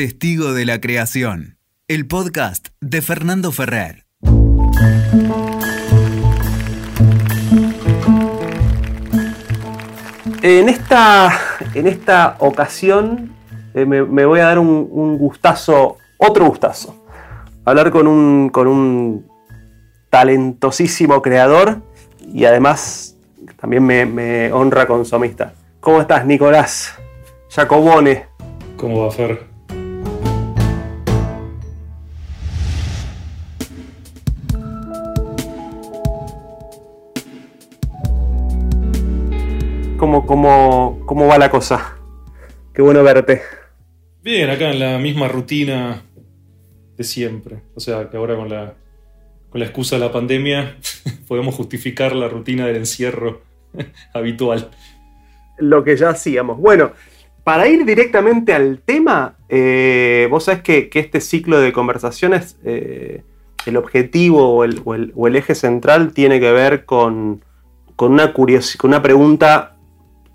Testigo de la Creación, el podcast de Fernando Ferrer. En esta, en esta ocasión eh, me, me voy a dar un, un gustazo, otro gustazo. Hablar con un, con un talentosísimo creador y además también me, me honra con su amistad. ¿Cómo estás, Nicolás? Jacobone. ¿Cómo va, Fer? ¿Cómo, cómo, ¿Cómo va la cosa? Qué bueno verte. Bien, acá en la misma rutina de siempre. O sea, que ahora con la, con la excusa de la pandemia podemos justificar la rutina del encierro habitual. Lo que ya hacíamos. Bueno, para ir directamente al tema, eh, vos sabés que, que, este ciclo de conversaciones, eh, el objetivo o el, o, el, o el, eje central tiene que ver con, con una, curiosi con una pregunta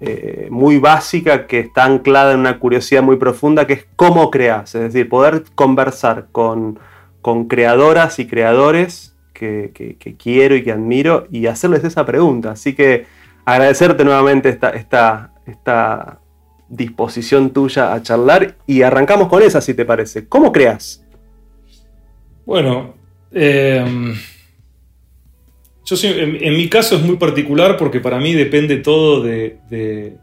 eh, muy básica que está anclada en una curiosidad muy profunda, que es cómo creas, es decir, poder conversar con, con creadoras y creadores que, que, quiero y que admiro y hacerles esa pregunta. Así que agradecerte nuevamente esta, esta, esta disposición tuya a charlar y arrancamos con esa, si te parece. ¿Cómo creas? Bueno, eh, yo sí, en, en, mi caso es muy particular porque para mí depende todo de, de,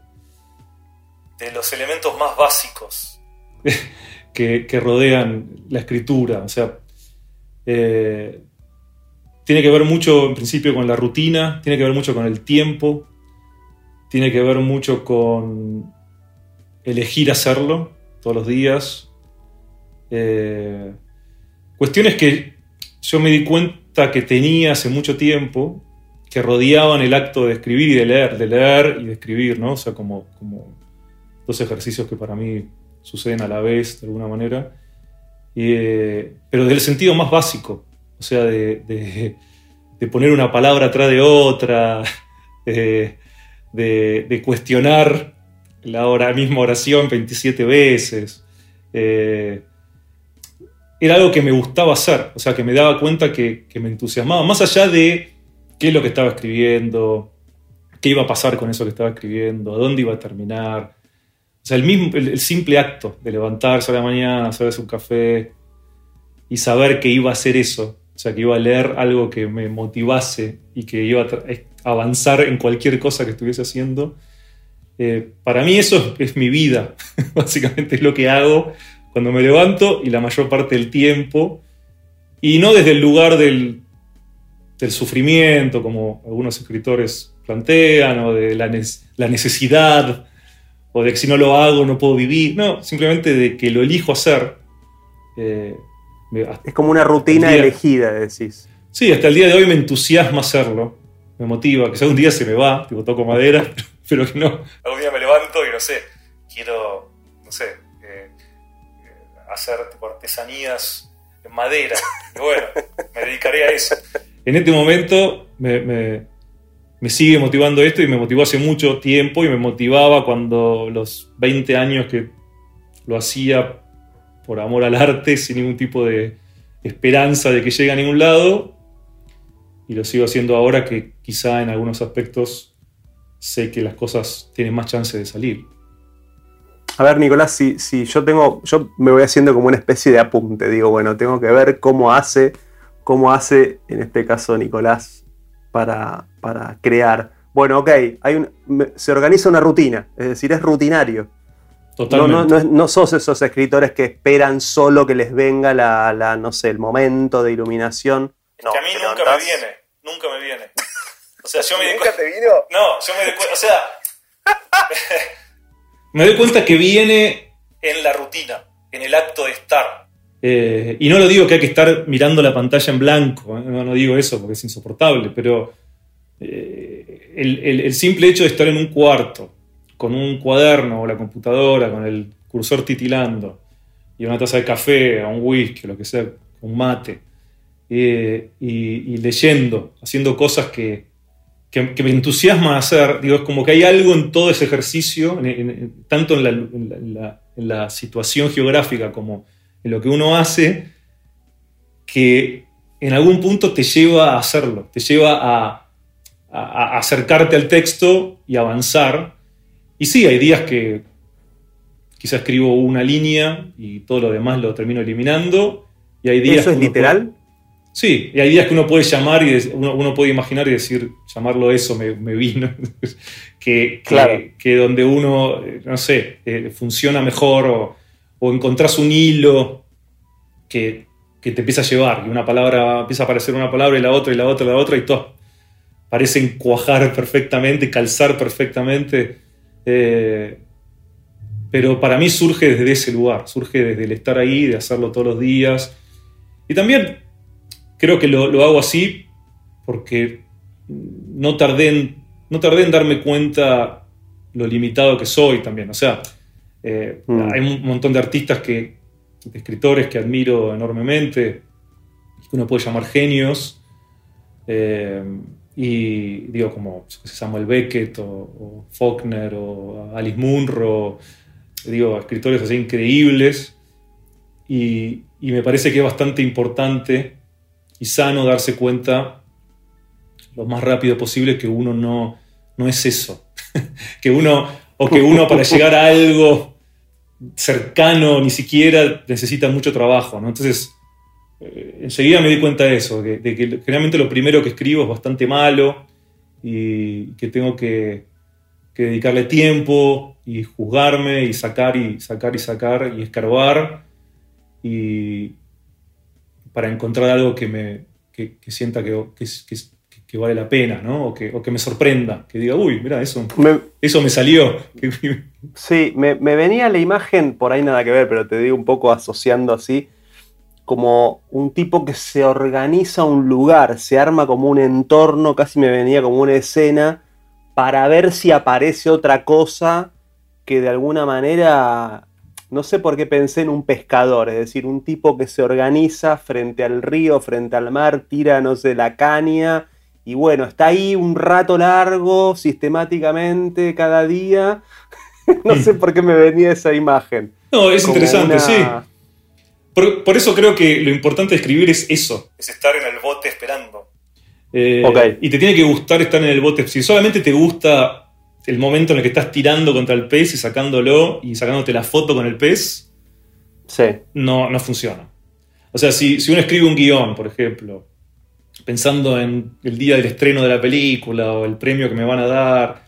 de los elementos más básicos que, que, rodean la escritura. O sea, eh, tiene que ver mucho en principio con la rutina, tiene que ver mucho con el tiempo, tiene que ver mucho con elegir hacerlo todos los días. Eh, cuestiones que yo me di cuenta que tenía hace mucho tiempo, que rodeaban el acto de escribir y de leer, de leer y de escribir, ¿no? O sea, como, como dos ejercicios que para mí suceden a la vez, de alguna manera. Eh, pero del sentido más básico, o sea, de, de, de poner una palabra atrás de otra, de, de cuestionar la hora, misma oración 27 veces. Eh, era algo que me gustaba hacer, o sea, que me daba cuenta que, que, me entusiasmaba, más allá de qué es lo que estaba escribiendo, qué iba a pasar con eso que estaba escribiendo, a dónde iba a terminar. O sea, el, mismo, el, el simple acto de levantarse a la mañana, hacerse un café y saber que iba a hacer eso, o sea, que iba a leer algo que me motivase y que iba a avanzar en cualquier cosa que estuviese haciendo, eh, para mí eso es, es mi vida, básicamente es lo que hago cuando me levanto y la mayor parte del tiempo, y no desde el lugar del, del sufrimiento, como algunos escritores plantean, o de la, ne la, necesidad, o de que si no lo hago no puedo vivir, no, simplemente de que lo elijo hacer. Eh, es como una rutina día, elegida, decís. Sí, hasta el día de hoy me entusiasma hacerlo, me motiva, que sea un día se me va, tipo toco madera, pero que no. Algún día me levanto y no sé, quiero, no sé, hacer tipo, artesanías en madera. Y bueno, me dedicaré a eso. En este momento me, me, me, sigue motivando esto y me motivó hace mucho tiempo y me motivaba cuando los 20 años que lo hacía por amor al arte, sin ningún tipo de esperanza de que llegue a ningún lado. Y lo sigo haciendo ahora que quizá en algunos aspectos sé que las cosas tienen más chance de salir. A ver, Nicolás, si, si, yo tengo, yo me voy haciendo como una especie de apunte, digo, bueno, tengo que ver cómo hace, cómo hace, en este caso, Nicolás, para, para crear. Bueno, ok, hay un, se organiza una rutina, es decir, es rutinario. Totalmente. No, no, no, no, sos esos escritores que esperan solo que les venga la, la no sé, el momento de iluminación. No, que a mí nunca levantás... me viene, nunca me viene. O sea, yo me ¿Nunca te vino? No, yo me o sea, me doy cuenta que viene en la rutina, en el acto de estar. Eh, y no lo digo que hay que estar mirando la pantalla en blanco, ¿eh? no, no, digo eso porque es insoportable, pero eh, el, el, el, simple hecho de estar en un cuarto con un cuaderno o la computadora, con el cursor titilando, y una taza de café, o un whisky, o lo que sea, un mate, y, y leyendo, haciendo cosas que, que, me entusiasma hacer, digo, es como que hay algo en todo ese ejercicio, tanto en la, situación geográfica como en lo que uno hace, que en algún punto te lleva a hacerlo, te lleva a, acercarte al texto y avanzar. Y sí, hay días que quizá escribo una línea y todo lo demás lo termino eliminando. Y hay días ¿Eso es literal? Sí, y hay días que uno puede llamar y uno, puede imaginar y decir, llamarlo eso me, vino. que, que, donde uno, no sé, eh, funciona mejor o, o, encontrás un hilo que, te empieza a llevar y una palabra, empieza a aparecer una palabra y la otra y la otra y la otra y todas parecen cuajar perfectamente, calzar perfectamente. Eh, pero para mí surge desde ese lugar, surge desde el estar ahí, de hacerlo todos los días. Y también creo que lo, hago así porque no tardé, en, no tardé en darme cuenta lo limitado que soy también. O sea, eh, mm. hay un montón de artistas que, de escritores que admiro enormemente, que uno puede llamar genios. Eh, y digo, como Samuel Beckett o, Faulkner o Alice Munro, digo, escritores así increíbles. Y, y me parece que es bastante importante y sano darse cuenta lo más rápido posible que uno no, no es eso. que uno, o que uno para llegar a algo cercano ni siquiera necesita mucho trabajo. Entonces, eh, enseguida me di cuenta de eso, de, que generalmente lo primero que escribo es bastante malo y que tengo que, que dedicarle tiempo y juzgarme y sacar y sacar y sacar y escarbar. Y, para encontrar algo que me sienta que, que, vale la pena, ¿no? O que, o que me sorprenda, que diga, uy, mira, eso me, eso me salió. sí, me, venía la imagen, por ahí nada que ver, pero te digo un poco asociando así, como un tipo que se organiza un lugar, se arma como un entorno, casi me venía como una escena, para ver si aparece otra cosa que de alguna manera no sé por qué pensé en un pescador, es decir, un tipo que se organiza frente al río, frente al mar, tira, no sé, la caña, y bueno, está ahí un rato largo, sistemáticamente, cada día. no sé por qué me venía esa imagen. No, es interesante, sí. Por, eso creo que lo importante de escribir es eso, es estar en el bote esperando. Eh, y te tiene que gustar estar en el bote. Si solamente te gusta el momento en el que estás tirando contra el pez y sacándolo y sacándote la foto con el pez, sí. no, no funciona. O sea, si, uno escribe un guion, por ejemplo, pensando en el día del estreno de la película o el premio que me van a dar,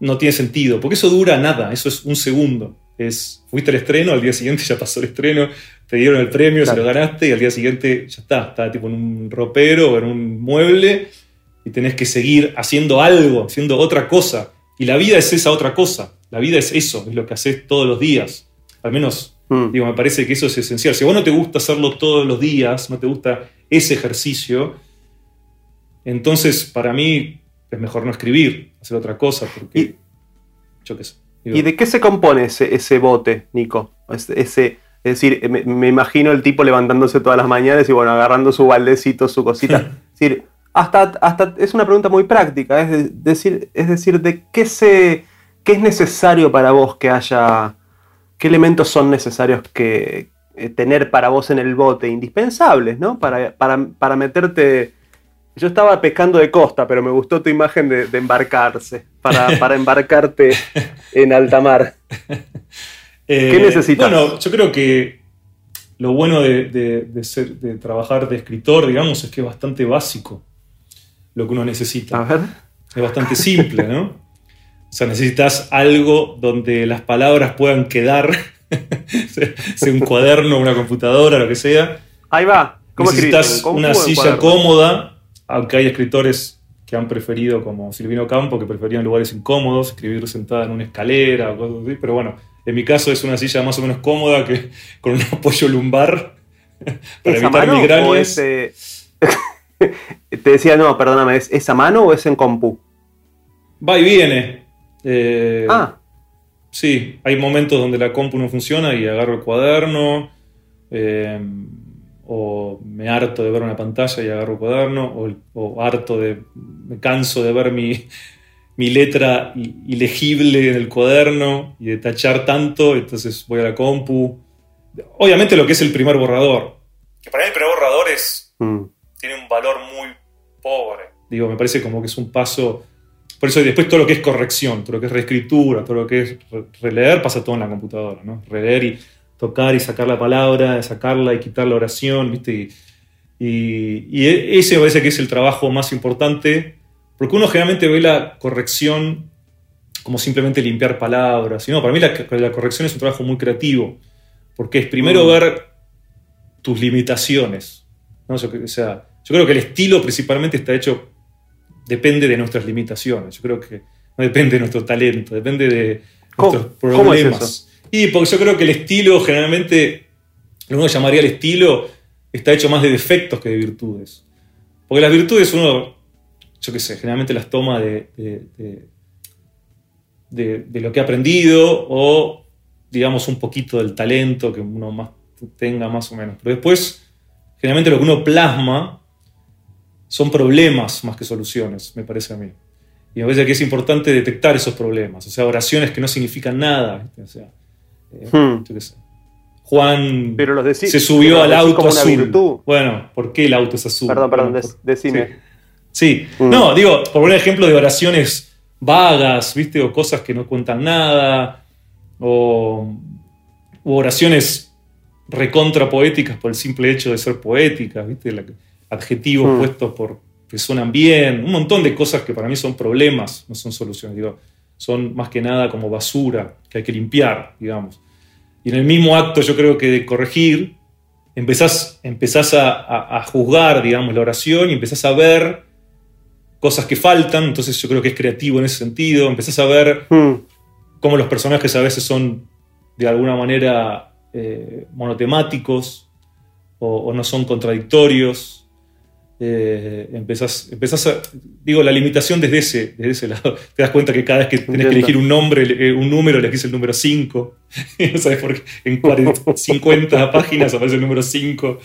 no tiene sentido, porque eso dura nada, eso es un segundo. Es, fuiste al estreno, al día siguiente ya pasó el estreno, te dieron el premio, se lo ganaste y al día siguiente ya está, está tipo en un ropero o en un mueble y tenés que seguir haciendo algo, haciendo otra cosa. Y la vida es esa otra cosa. La vida es eso, es lo que haces todos los días. Al menos, mm. digo, me parece que eso es esencial. Si a vos no te gusta hacerlo todos los días, no te gusta ese ejercicio, entonces para mí es mejor no escribir, hacer otra cosa, porque ¿Y, yo qué sé. ¿Y de qué se compone ese, ese bote, Nico? Ese, es decir, me, imagino el tipo levantándose todas las mañanas y bueno, agarrando su baldecito, su cosita. es decir, hasta, hasta es una pregunta muy práctica, es decir, es decir, de qué se qué es necesario para vos que haya, qué elementos son necesarios que eh, tener para vos en el bote, indispensables, ¿no? Para, para, meterte. Yo estaba pescando de costa, pero me gustó tu imagen de, embarcarse, para, embarcarte en alta mar. ¿Qué eh, necesitas? Bueno, yo creo que lo bueno de, ser, de trabajar de escritor, digamos, es que es bastante básico lo que uno necesita. A ver. Es bastante simple, ¿no? O sea, necesitas algo donde las palabras puedan quedar, sea un cuaderno, una computadora, lo que sea. Ahí va. ¿Cómo necesitas una silla cómoda, aunque hay escritores que han preferido, como Silvino Campo, que preferían lugares incómodos, escribir sentada en una escalera o cosas así, pero bueno, en mi caso es una silla más o menos cómoda que con un apoyo lumbar para evitar migrañas. Te decía, no, perdóname, ¿es, a mano o es en compu? Va y viene. Eh, ah. Sí, hay momentos donde la compu no funciona y agarro el cuaderno. Eh, o me harto de ver una pantalla y agarro cuaderno, o, o harto de, me canso de ver mi, mi letra ilegible en el cuaderno y de tachar tanto, entonces voy a la compu. Obviamente lo que es el primer borrador, que para mí el primer borrador es, mm. tiene un valor muy pobre. Digo, me parece como que es un paso... Por eso después todo lo que es corrección, todo lo que es reescritura, todo lo que es releer, pasa todo en la computadora, ¿no? Releer y tocar y sacar la palabra, sacarla y quitar la oración, ¿viste? Y, y, e, ese me parece que es el trabajo más importante, porque uno generalmente ve la corrección como simplemente limpiar palabras. Y no, para mí la, corrección es un trabajo muy creativo, porque es primero mm. ver tus limitaciones. ¿no? O sea, yo creo que el estilo principalmente está hecho, depende de nuestras limitaciones. Yo creo que no depende de nuestro talento, depende de nuestros problemas. Y porque yo creo que el estilo, generalmente, lo que uno llamaría el estilo, está hecho más de defectos que de virtudes. Porque las virtudes uno, yo qué sé, generalmente las toma de, de, lo que ha aprendido o, digamos, un poquito del talento que uno más tenga más o menos. Pero después, generalmente lo que uno plasma son problemas más que soluciones, me parece a mí. Y me parece que es importante detectar esos problemas, o sea, oraciones que no significan nada. O sea, Hmm. Juan se subió al auto azul. Bueno, ¿por qué el auto es azul? Perdón, perdón, decime. Sí, hmm. no, digo, por un ejemplo de oraciones vagas, ¿viste? O cosas que no cuentan nada, o, oraciones recontra poéticas por el simple hecho de ser poéticas, ¿viste? Adjetivos hmm. puestos por que suenan bien, un montón de cosas que para mí son problemas, no son soluciones, digo, son más que nada como basura que hay que limpiar, digamos. Y en el mismo acto, yo creo que de corregir, empezás, empezás a, juzgar, digamos, la oración y empezás a ver cosas que faltan, entonces yo creo que es creativo en ese sentido, empezás a ver hmm. cómo los personajes a veces son de alguna manera eh, monotemáticos o, no son contradictorios, eh, empezás, a, digo, la limitación desde ese, desde ese lado. Te das cuenta que cada vez que tenés que elegir un nombre, eh, un número, elegís el número 5. no sabes por qué. En 50 páginas aparece el número 5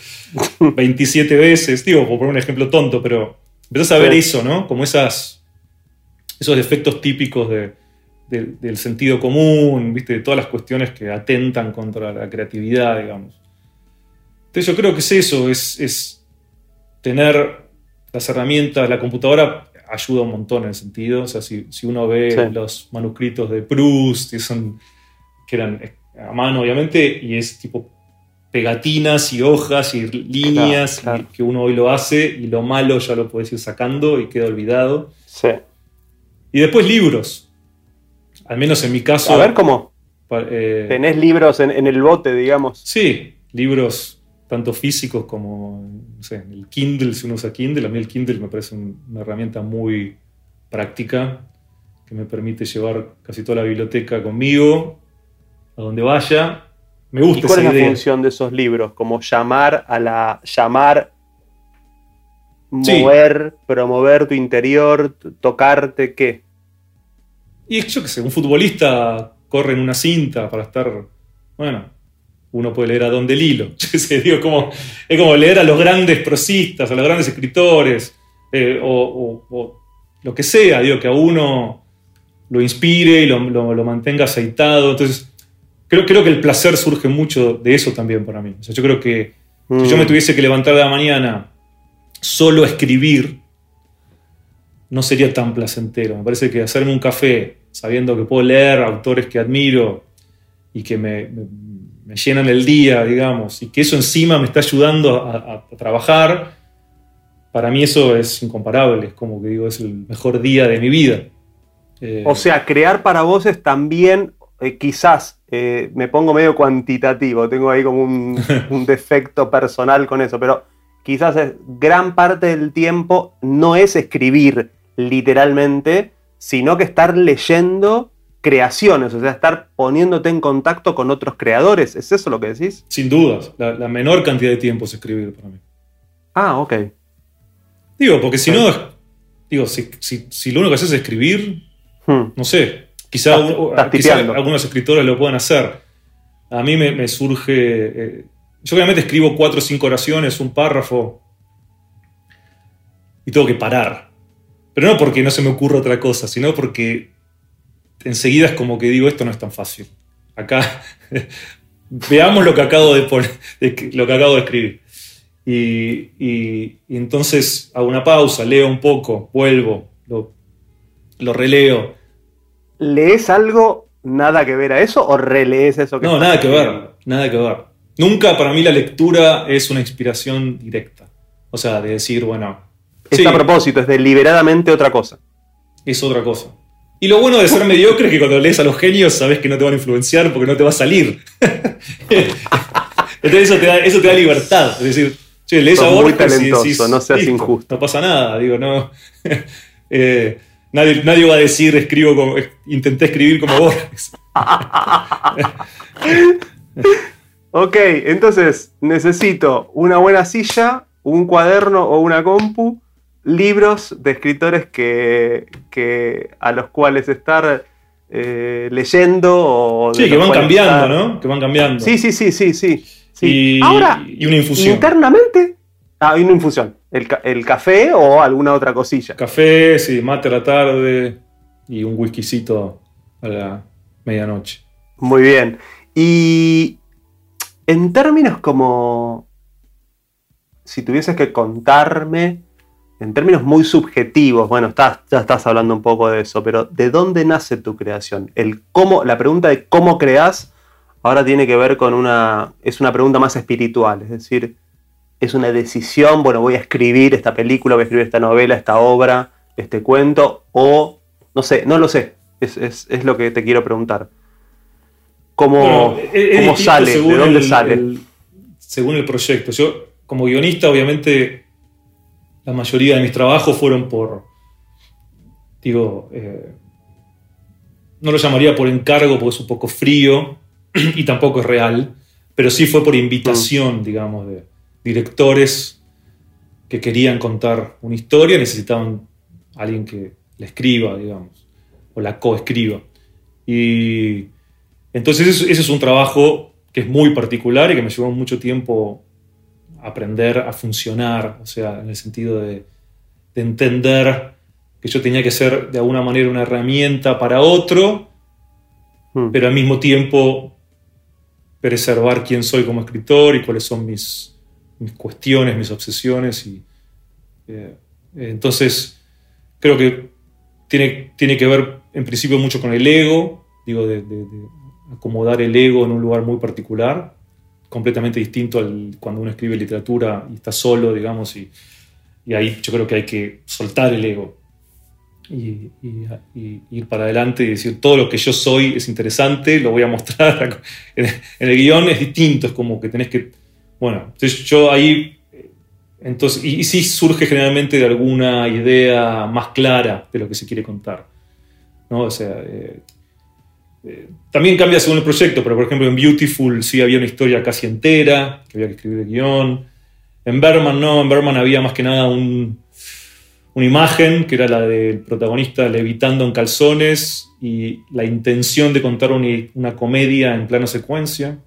27 veces. Digo, por poner un ejemplo tonto, pero empezás a ver eso, ¿no? Como esas, esos defectos típicos del sentido común, ¿viste? De todas las cuestiones que atentan contra la creatividad, digamos. Entonces yo creo que es eso, es tener las herramientas, la computadora ayuda un montón en el sentido. O sea, si, uno ve los manuscritos de Proust, que, son, que eran a mano, obviamente, y es tipo pegatinas y hojas y líneas que uno hoy lo hace y lo malo ya lo puedes ir sacando y queda olvidado. Sí. Y después libros. Al menos en mi caso. A ver cómo. Eh, ¿Tenés libros en, en, el bote, digamos? Sí, libros tanto físicos como no sé, el Kindle, si uno usa Kindle. A mí el Kindle me parece una herramienta muy práctica que me permite llevar casi toda la biblioteca conmigo, a donde vaya. Me gusta ¿Y cuál es la función de esos libros? Como llamar a la. llamar, mover, promover tu interior, tocarte, ¿qué? Y yo qué sé, un futbolista corre en una cinta para estar. Bueno, uno puede leer a Don Delilo. Digo, como, es como leer a los grandes prosistas, a los grandes escritores, eh, o, lo que sea, digo, que a uno lo inspire y lo, mantenga aceitado. Entonces, creo, creo, que el placer surge mucho de eso también para mí. yo creo que si yo me mm. tuviese que levantar de la mañana solo a escribir, no sería tan placentero. Me parece que hacerme un café sabiendo que puedo leer autores que admiro y que me me llenan el día, digamos, y que eso encima me está ayudando a, trabajar, para mí eso es incomparable, es como que digo, es el mejor día de mi vida. Eh, o sea, crear para vos es también, eh, quizás, eh, me pongo medio cuantitativo, tengo ahí como un, un defecto personal con eso, pero quizás es, gran parte del tiempo no es escribir literalmente, sino que estar leyendo creaciones, o sea, estar poniéndote en contacto con otros creadores. ¿Es eso lo que decís? Sin dudas, la, menor cantidad de tiempo es escribir para mí. Ah, ok. Digo, porque si no, digo, si, lo único que haces es escribir, hmm. no sé, quizá, algunos escritores lo puedan hacer. A mí me, surge, eh, yo obviamente escribo cuatro o cinco oraciones, un párrafo, y tengo que parar. Pero no porque no se me ocurra otra cosa, sino porque enseguida es como que digo, esto no es tan fácil. Acá, veamos lo que acabo de, poner, lo que acabo de escribir. Y, entonces hago una pausa, leo un poco, vuelvo, lo, lo releo. ¿Lees algo nada que ver a eso o relees eso que No, nada que ver, nada que ver. Nunca para mí la lectura es una inspiración directa. O sea, de decir, bueno. Es a propósito, es deliberadamente otra cosa. Es otra cosa. Y lo bueno de ser mediocre es que cuando lees a los genios sabes que no te van a influenciar porque no te va a salir. Entonces eso te, da, eso te da libertad. Es decir, che, lees a Borges muy talentoso, no seas injusto. No pasa nada, digo, no. eh, Nadie, va a decir, escribo como, intenté escribir como Borges. ok, entonces necesito una buena silla, un cuaderno o una compu, libros de escritores que, a los cuales estar eh, leyendo. O sí, que van cambiando, ¿no? Que van cambiando. Sí, sí, sí, sí, sí. Y, Ahora, y una infusión. Internamente, Ah, hay una infusión. El, café o alguna otra cosilla. Café, sí, mate a la tarde y un whiskycito a la medianoche. Muy bien. Y en términos como. Si tuvieses que contarme, en términos muy subjetivos, bueno, ya estás hablando un poco de eso, pero ¿de dónde nace tu creación? El cómo, la pregunta de cómo creas ahora tiene que ver con una. es una pregunta más espiritual, es decir es una decisión, bueno, voy a escribir esta película, voy a escribir esta novela, esta obra, este cuento, o no sé, no lo sé, es, lo que te quiero preguntar. ¿Cómo, sale? ¿De dónde sale? según el proyecto. Yo, como guionista, obviamente, la mayoría de mis trabajos fueron por, digo, eh, no lo llamaría por encargo porque es un poco frío y tampoco es real, pero sí fue por invitación, mm. digamos, de, directores que querían contar una historia necesitaban alguien que la escriba, digamos, o la coescriba. Y entonces ese es un trabajo que es muy particular y que me llevó mucho tiempo aprender a funcionar, o sea, en el sentido de, entender que yo tenía que ser de alguna manera una herramienta para otro, hmm. pero al mismo tiempo preservar quién soy como escritor y cuáles son mis, mis cuestiones, mis obsesiones. Y, eh, entonces, creo que tiene, tiene que ver en principio mucho con el ego, digo, de, acomodar el ego en un lugar muy particular, completamente distinto al cuando uno escribe literatura y está solo, digamos, y, ahí yo creo que hay que soltar el ego. Y, ir para adelante y decir todo lo que yo soy es interesante, lo voy a mostrar. en el guion es distinto, es como que tenés que bueno, entonces yo ahí, entonces, y, sí surge generalmente de alguna idea más clara de lo que se quiere contar. ¿no? O sea, eh, eh, también cambia según el proyecto, pero por ejemplo en Beautiful sí había una historia casi entera, que había que escribir el guion. En Berman no, en Berman había más que nada una imagen, que era la del protagonista levitando en calzones, y la intención de contar una comedia en plano secuencia.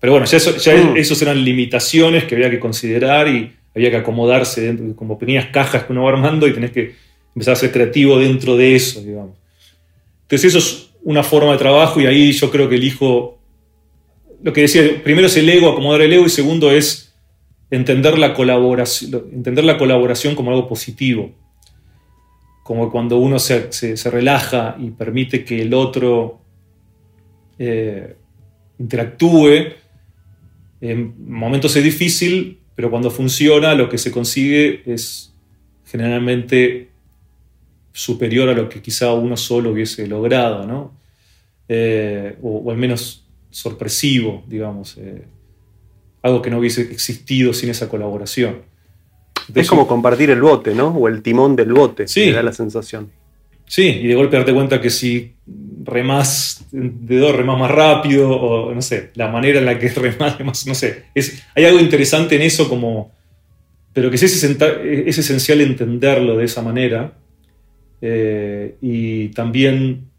Pero bueno, ya, eso, mm. esos eran limitaciones que había que considerar y había que acomodarse dentro, como pequeñas cajas que uno va armando y tenés que empezar a ser creativo dentro de eso, digamos. Entonces eso es una forma de trabajo y ahí yo creo que elijo, lo que decía, primero es el ego, acomodar el ego y segundo es entender la colaboración, entender la colaboración como algo positivo. Como cuando uno se, relaja y permite que el otro eh, interactúe, en momentos es difícil, pero cuando funciona lo que se consigue es generalmente superior a lo que quizá uno solo hubiese logrado, ¿no? Eh, o, al menos sorpresivo, digamos, eh, algo que no hubiese existido sin esa colaboración. es como compartir el bote, ¿no? O el timón del bote, sí. da la sensación. Sí, y de golpe darte cuenta que si remás de dos remás más rápido, o no sé, la manera en la que remás, más, no sé. Es, hay algo interesante en eso como... Pero que es, es esencial entenderlo de esa manera. Eh, y también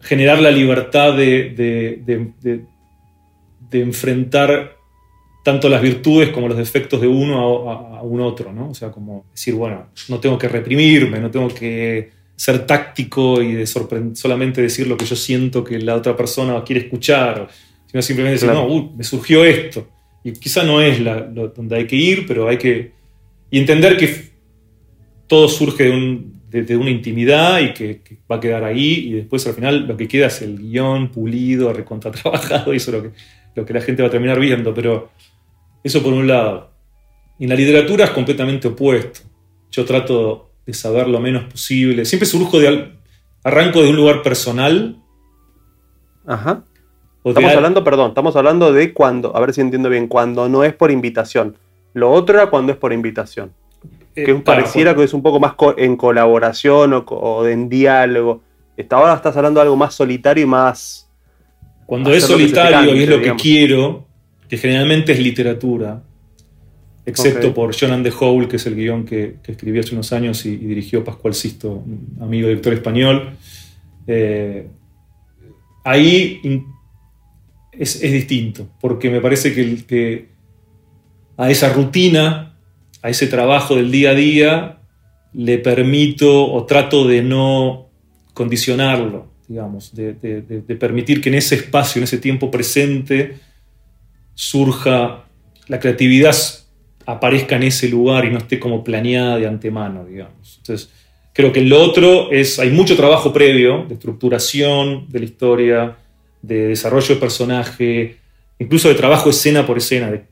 generar la libertad de, de, de, enfrentar tanto las virtudes como los defectos de uno a, un otro, ¿no? O sea, como decir, bueno, no tengo que reprimirme, no tengo que ser táctico y de solamente decir lo que yo siento que la otra persona quiere escuchar, sino simplemente decir, no, me surgió esto. Y quizá no es la, donde hay que ir, pero hay que... Y entender que todo surge de, una intimidad y que, va a quedar ahí y después al final lo que queda es el guion pulido, recontratrabajado y eso es lo que, lo que la gente va a terminar viendo. Pero eso por un lado. Y en la literatura es completamente opuesto. Yo trato de saber lo menos posible. Siempre surjo de... Arranco de un lugar personal. Ajá. Estamos hablando, perdón, estamos hablando de cuando, a ver si entiendo bien, cuando no es por invitación. Lo otro era cuando es por invitación. Eh, que pareciera que es un poco más en colaboración o, en diálogo. ahora estás hablando de algo más solitario y más. Cuando es solitario y es lo que quiero, que generalmente es literatura, excepto por Jonan de Hole, que es el guion que, escribió hace unos años y, dirigió Pascual Sisto, un amigo director español. Eh, ahí es, distinto, porque me parece que, que, a esa rutina, a ese trabajo del día a día, le permito o trato de no condicionarlo, digamos, de permitir que en ese espacio, en ese tiempo presente, surja, la creatividad aparezca en ese lugar y no esté como planeada de antemano, digamos. Entonces, creo que lo otro es, hay mucho trabajo previo de estructuración de la historia, de desarrollo de personaje, incluso de trabajo escena por escena, de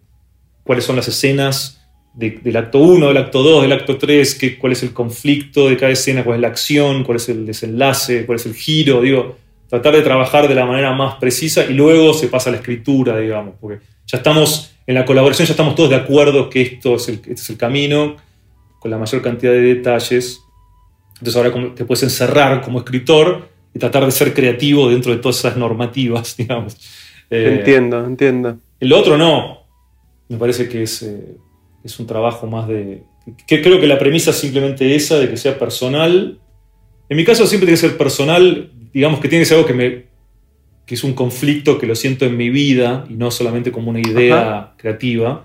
cuáles son las escenas del acto 1, del acto 2, del acto 3, cuál es el conflicto de cada escena, cuál es la acción, cuál es el desenlace, cuál es el giro, digo, tratar de trabajar de la manera más precisa y luego se pasa a la escritura, digamos, porque ya estamos, en la colaboración ya estamos todos de acuerdo que esto es el, este es el camino, con la mayor cantidad de detalles. Entonces ahora te puedes encerrar como escritor y tratar de ser creativo dentro de todas esas normativas, digamos. Eh, entiendo, entiendo. El otro no. Me parece que es, eh, es un trabajo más de... Que creo que la premisa es simplemente esa, de que sea personal. En mi caso siempre tiene que ser personal, digamos que tiene que ser algo que me, que es un conflicto que lo siento en mi vida y no solamente como una idea creativa,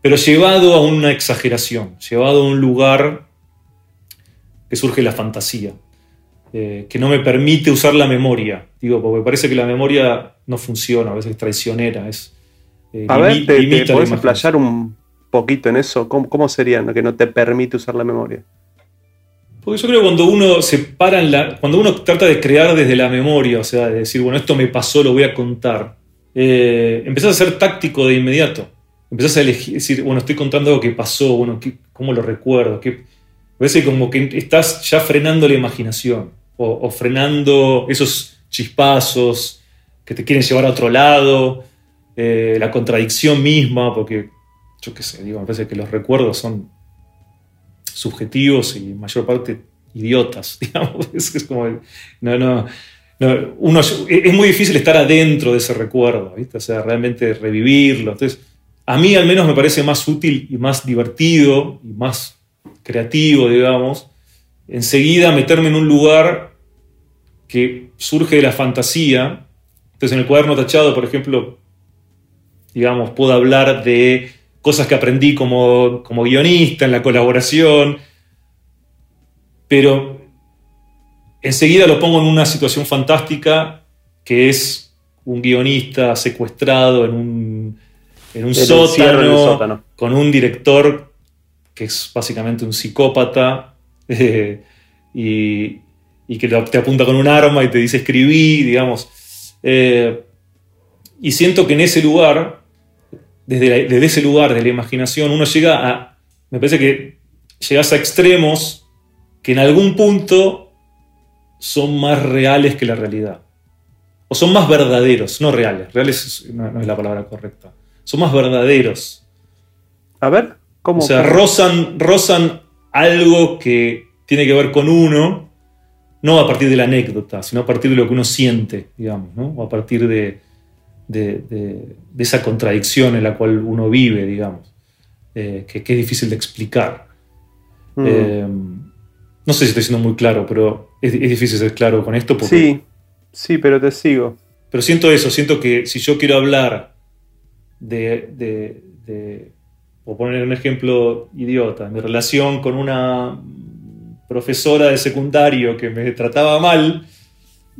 pero llevado a una exageración, llevado a un lugar que surge la fantasía, eh, que no me permite usar la memoria, digo, porque parece que la memoria no funciona, a veces es traicionera, es... Eh, a ver, ¿te, te podés un poquito en eso? ¿Cómo, ¿Cómo sería que no te permite usar la memoria? Porque yo creo que cuando uno se para en la. Cuando uno trata de crear desde la memoria, o sea, de decir, bueno, esto me pasó, lo voy a contar, eh, empezás a ser táctico de inmediato. Empezás a elegir, decir, bueno, estoy contando algo que pasó, bueno, ¿cómo lo recuerdo? Que, a veces como que estás ya frenando la imaginación o, frenando esos chispazos que te quieren llevar a otro lado, eh, la contradicción misma, porque yo qué sé, digo, me parece que los recuerdos son subjetivos y mayor parte idiotas, digamos. Es, como, no, no, uno, es muy difícil estar adentro de ese recuerdo, ¿viste? O sea, realmente revivirlo. Entonces, a mí al menos me parece más útil y más divertido y más creativo, digamos, enseguida meterme en un lugar que surge de la fantasía. Entonces, en el cuaderno tachado, por ejemplo, digamos, puedo hablar de cosas que aprendí como, como guionista, en la colaboración, pero enseguida lo pongo en una situación fantástica que es un guionista secuestrado en un, en un sótano, con un director que es básicamente un psicópata eh, y, que te apunta con un arma y te dice escribí, digamos. Eh, y siento que en ese lugar desde, ese lugar, de la imaginación, uno llega a, me parece que llegas a extremos que en algún punto son más reales que la realidad. O son más verdaderos, no reales. Reales no, es la palabra correcta. Son más verdaderos. A ver, ¿cómo? O sea, rozan, rozan algo que tiene que ver con uno, no a partir de la anécdota, sino a partir de lo que uno siente, digamos, ¿no? O a partir de, de, esa contradicción en la cual uno vive, digamos, eh, que, es difícil de explicar. Mm. Eh, no sé si estoy siendo muy claro, pero es, difícil ser claro con esto. sí, sí, pero te sigo. Pero siento eso, siento que si yo quiero hablar de, de, por poner un ejemplo idiota, mi relación con una profesora de secundario que me trataba mal,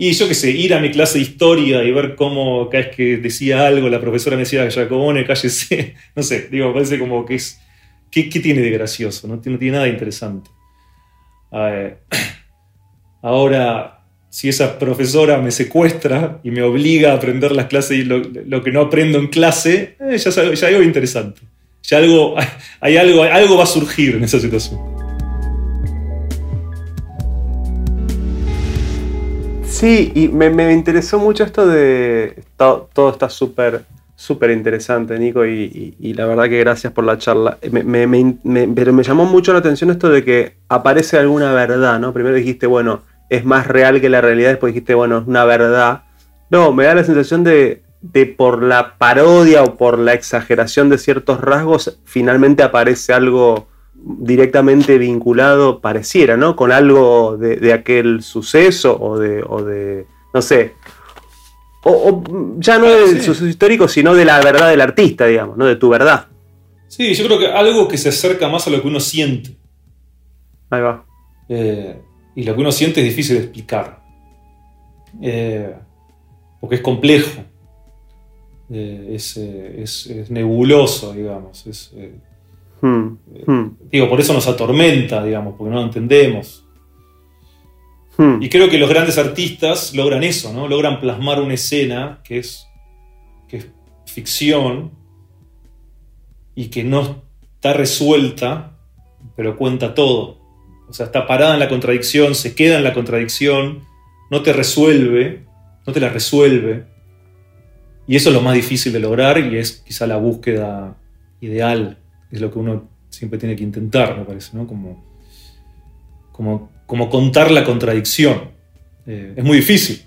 y yo qué sé, ir a mi clase de historia y ver cómo cada vez que decía algo, la profesora me decía, Jacobone, cállese, no sé, digo, parece como que es, ¿qué, tiene de gracioso? No, tiene nada interesante. ahora, si esa profesora me secuestra y me obliga a aprender las clases y lo, que no aprendo en clase, eh, ya, ya, hay algo interesante. Ya algo, hay algo, algo va a surgir en esa situación. Sí, y me, interesó mucho esto de. Todo, todo está súper súper interesante, Nico, y, la verdad que gracias por la charla. pero me llamó mucho la atención esto de que aparece alguna verdad, ¿no? Primero dijiste, bueno, es más real que la realidad, después dijiste, bueno, es una verdad. No, me da la sensación de, de por la parodia o por la exageración de ciertos rasgos, finalmente aparece algo directamente vinculado, pareciera, ¿no? Con algo de, aquel suceso o de, o de, no sé, o, ya no del suceso histórico, sino de la verdad del artista, digamos, ¿no? De tu verdad. Sí, yo creo que algo que se acerca más a lo que uno siente. Ahí va. Eh, y lo que uno siente es difícil de explicar. Eh, porque es complejo. Eh, eh, es, nebuloso, digamos. Hmm, hmm. Digo, por eso nos atormenta, digamos, porque no lo entendemos. Hmm. Y creo que los grandes artistas logran eso, ¿no? Logran plasmar una escena que es, que es ficción y que no está resuelta, pero cuenta todo. O sea, está parada en la contradicción, se queda en la contradicción, no te resuelve, no te la resuelve. Y eso es lo más difícil de lograr y es quizá la búsqueda ideal, es lo que uno siempre tiene que intentar, me parece, ¿no? Como, como, como contar la contradicción. Eh, es muy difícil.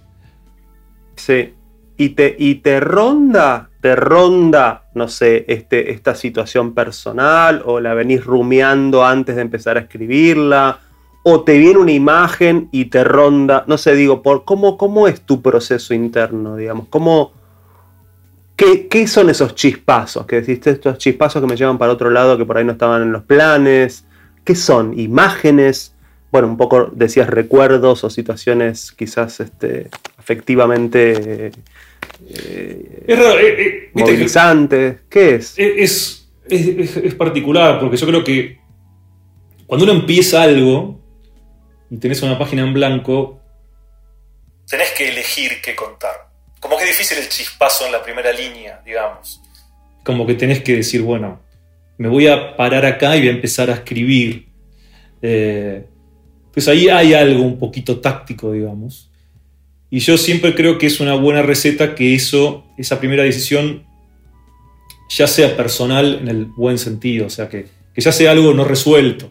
Sí. Y te, y te ronda, te ronda, no sé, este, esta situación personal, o la venís rumiando antes de empezar a escribirla, o te viene una imagen y te ronda, no sé, digo, por cómo, cómo es tu proceso interno, digamos, cómo, qué, qué son esos chispazos, que deciste estos chispazos que me llevan para otro lado que por ahí no estaban en los planes, qué son, imágenes, bueno, un poco decías recuerdos o situaciones quizás este, afectivamente eh, es raro, eh, eh ¿Qué es? Es, es? particular, porque yo creo que cuando uno empieza algo y tenés una página en blanco, tenés que elegir qué contar. Como que es difícil el chispazo en la primera línea, digamos. Como que tenés que decir, bueno, me voy a parar acá y voy a empezar a escribir. pues ahí hay algo un poquito táctico, digamos. Y yo siempre creo que es una buena receta que eso, esa primera decisión ya sea personal en el buen sentido, o sea, que, ya sea algo no resuelto,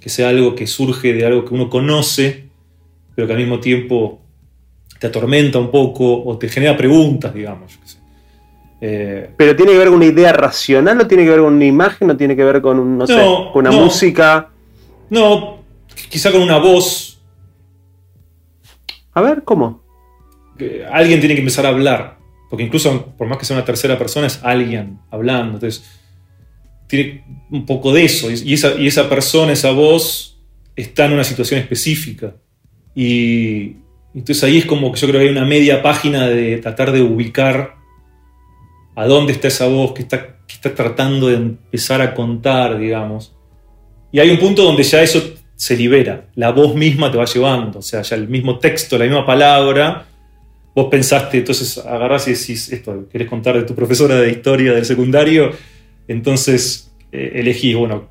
que sea algo que surge de algo que uno conoce, pero que al mismo tiempo te atormenta un poco o te genera preguntas, digamos. Eh, pero tiene que ver con una idea racional, o tiene que ver con una imagen, o tiene que ver con, no, sé, con una música. No, quizá con una voz. A ver, ¿cómo? alguien tiene que empezar a hablar, porque incluso por más que sea una tercera persona es alguien hablando, entonces tiene un poco de eso, y esa, y esa persona, esa voz, está en una situación específica. Y entonces ahí es como que yo creo que hay una media página de tratar de ubicar a dónde está esa voz que está, que está tratando de empezar a contar, digamos. Y hay un punto donde ya eso se libera, la voz misma te va llevando, o sea, ya el mismo texto, la misma palabra, vos pensaste, entonces agarrás y decís, esto, ¿querés contar de tu profesora de historia del secundario? Entonces eh, elegís, bueno,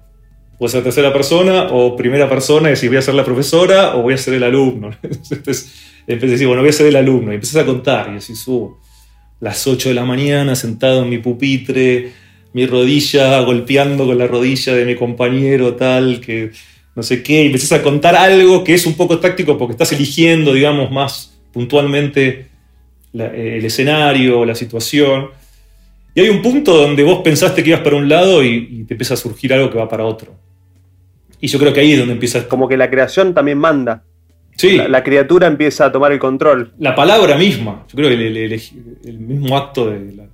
puede ser tercera persona o primera persona y decís, voy a ser la profesora o voy a ser el alumno. Entonces empecé a decir, bueno, voy a ser el alumno. Y empezás a contar y decís, subo las 8 de la mañana sentado en mi pupitre, mi rodilla golpeando con la rodilla de mi compañero tal, que no sé qué, y empezás a contar algo que es un poco táctico porque estás eligiendo, digamos, más puntualmente el escenario, la situación. Y hay un punto donde vos pensaste que ibas para un lado y, te empieza a surgir algo que va para otro. Y yo creo que ahí es donde empieza... Como que la creación también manda. Sí. La, criatura empieza a tomar el control. La palabra misma. Yo creo que el, mismo acto de,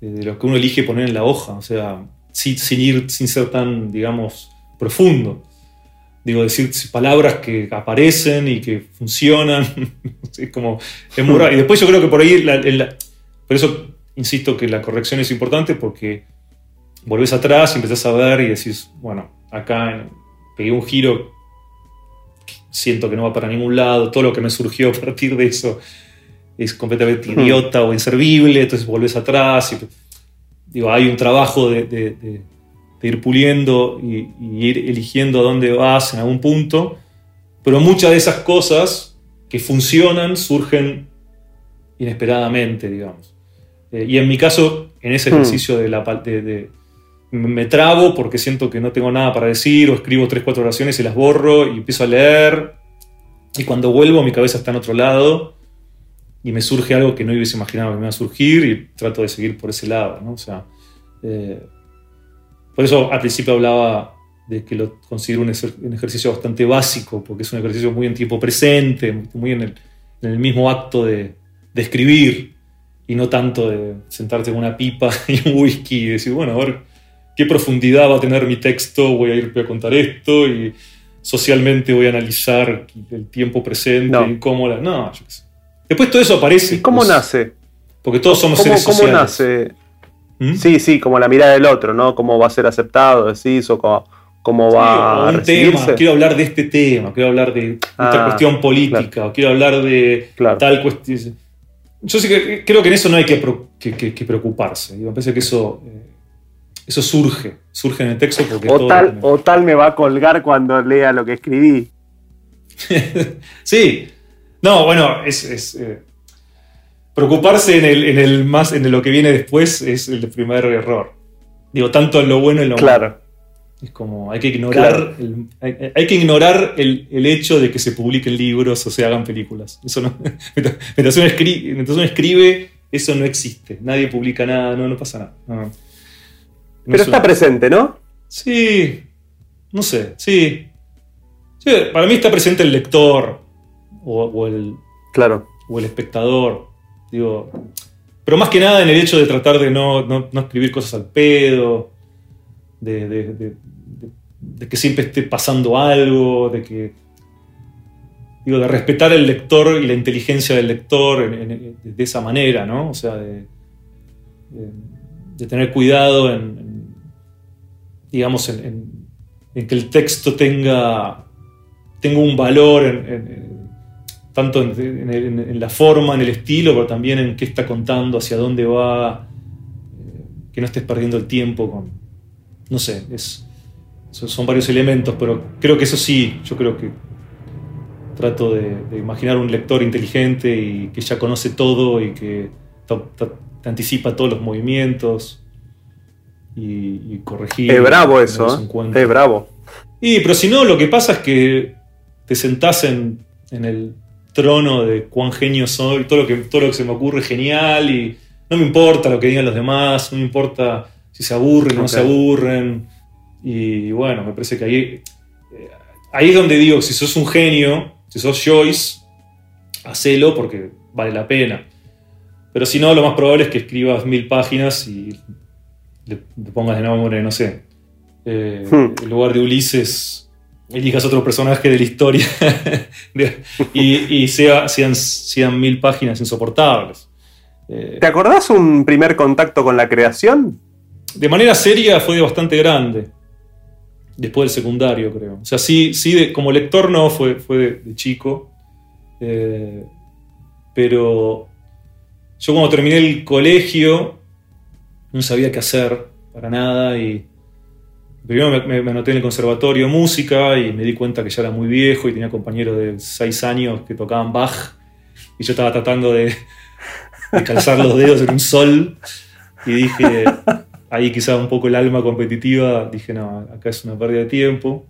lo que uno elige poner en la hoja. O sea, sin, sin ir, sin ser tan, digamos, profundo. Digo, decir palabras que aparecen y que funcionan. es como, es muy raro. Y después yo creo que por ahí, la- en por eso insisto que la corrección es importante porque volvés atrás y empezás a ver y decís, bueno, acá pegué un giro, siento que no va para ningún lado, todo lo que me surgió a partir de eso es completamente Hmm. idiota o inservible, entonces volvés atrás y digo, hay un trabajo de, de- de- de ir puliendo y, y ir eligiendo a dónde vas en algún punto, pero muchas de esas cosas que funcionan surgen inesperadamente, digamos. Eh, y en mi caso, en ese Hmm. ejercicio de la de- me trabo porque siento que no tengo nada para decir o escribo tres, cuatro oraciones y las borro y empiezo a leer y cuando vuelvo mi cabeza está en otro lado y me surge algo que no hubiese imaginado que me iba a surgir y trato de seguir por ese lado, ¿no? O sea, eh, por eso al principio hablaba de que lo considero un, ejer- un ejercicio bastante básico, porque es un ejercicio muy en tiempo presente, muy en el, en el mismo acto de, de escribir y no tanto de sentarte con una pipa y un whisky y decir, bueno, a ver qué profundidad va a tener mi texto, voy a ir voy a contar esto y socialmente voy a analizar el tiempo presente No. y cómo la... No, yo qué sé. Después todo eso aparece. ¿Y cómo pues, nace? Porque todos somos ¿Cómo, seres cómo sociales. nace? ¿Mm? Sí, sí, como la mirada del otro, ¿no? Cómo va a ser aceptado, decís, o cómo, cómo Sí, va o a un recibirse. tema, quiero hablar de este tema, quiero hablar de esta Ah, cuestión política, o quiero hablar de Claro. tal cuestión. Yo sí que creo que en eso no hay que, pro- que- que- que preocuparse. Digo, Me parece que eso, eh, eso surge, surge en el texto porque O todo tal, o tal me va a colgar cuando lea lo que escribí. sí. No, bueno, es, es, eh, preocuparse en, el, en, el más, en lo que viene después es el primer error. Digo, tanto en lo bueno y en lo malo. Claro. Es como, hay que ignorar, Claro. el, hay, hay que ignorar el, el hecho de que se publiquen libros o se hagan películas. Eso no, mientras, mientras uno escribe, mientras uno escribe, eso no existe. Nadie publica nada, no, no pasa nada. No. No Pero es está presente, ¿no? Sí, no sé, sí. Sí, Para mí está presente el lector o, o el, Claro. o el espectador. Digo, pero más que nada en el hecho de tratar de no, no- no escribir cosas al pedo, de, de- de- de- de que siempre esté pasando algo, de que. Digo, de respetar el lector y la inteligencia del lector en- en- de esa manera, ¿no? O sea, de, tener cuidado en, en, digamos, en, que el texto tenga, tenga un valor tanto en, la forma, en el estilo, pero también en qué está contando, hacia dónde va, eh, que no estés perdiendo el tiempo con, no sé, son, varios elementos, pero creo que eso sí, yo creo que trato de, de imaginar un lector inteligente y que ya conoce todo y que te anticipa todos los movimientos y, y corregir. Es bravo eso, ¿eh? Es bravo. Y, pero si no, lo que pasa es que te sentás en, en el trono de cuán genio soy, todo lo, que, todo lo que se me ocurre es genial y no me importa lo que digan los demás, no me importa si se aburren o no se aburren. Y bueno, me parece que ahí, eh, ahí es donde digo, si sos un genio, si sos Joyce, hacelo porque vale la pena. Pero si no, lo más probable es que escribas mil páginas y le, le pongas de nombre, no sé, eh, Hmm. en lugar de Ulises, elijas otro personaje de la historia De- y, y sea- sean, sean mil páginas insoportables. Eh, ¿Te acordás un primer contacto con la creación? de manera seria fue bastante grande. Después del secundario, creo. O sea, sí, sí de- como lector no, fue, fue de, de chico. Eh, pero yo cuando terminé el colegio no sabía qué hacer para nada y primero me, me- me anoté en el conservatorio de música y me di cuenta que ya era muy viejo y tenía compañeros de 6 años que tocaban Bach y yo estaba tratando de, de calzar los dedos en un sol y dije, ahí quizá un poco el alma competitiva, dije, no, acá es una pérdida de tiempo.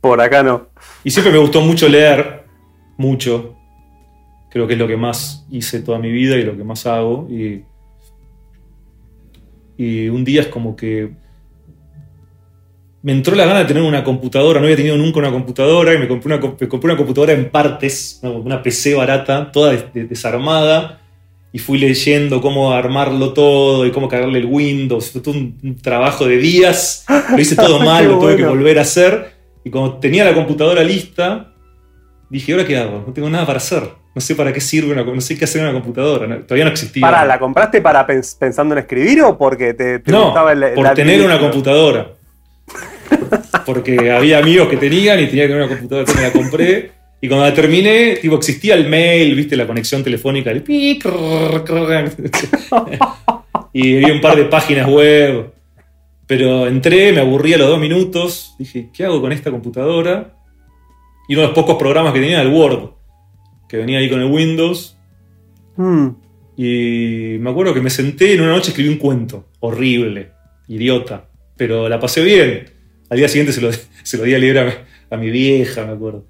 Por acá no. Y siempre me gustó mucho leer, mucho. Creo que es lo que más hice toda mi vida y lo que más hago. Y, y un día es como que me entró la gana de tener una computadora. No había tenido nunca una computadora y me compré una, me compré una computadora en partes, una, PC barata, toda des- des- desarmada. y fui leyendo cómo armarlo todo y cómo cargarle el Windows. Fue todo un, trabajo de días. Lo hice todo mal, lo tuve que volver a hacer. Y cuando tenía la computadora lista, dije, ¿ahora qué hago? No tengo nada para hacer. No sé para qué sirve una no sé qué hacer una computadora. todavía no existía. Para, ¿la compraste para pensando en escribir o porque te, te no, el, por tener una computadora. Porque había amigos que tenían y tenía que tener una computadora, entonces me la compré. Y cuando la terminé, tipo, existía el mail, viste, la conexión telefónica, el y había un par de páginas web. Pero entré, me aburrí a los dos minutos, dije, ¿qué hago con esta computadora? Y uno de los pocos programas que tenía era el Word, que venía ahí con el Windows. Hmm. Y me acuerdo que me senté en una noche escribí un cuento, horrible, idiota, pero la pasé bien. Al día siguiente se lo, se lo di a leer a mi vieja, me acuerdo.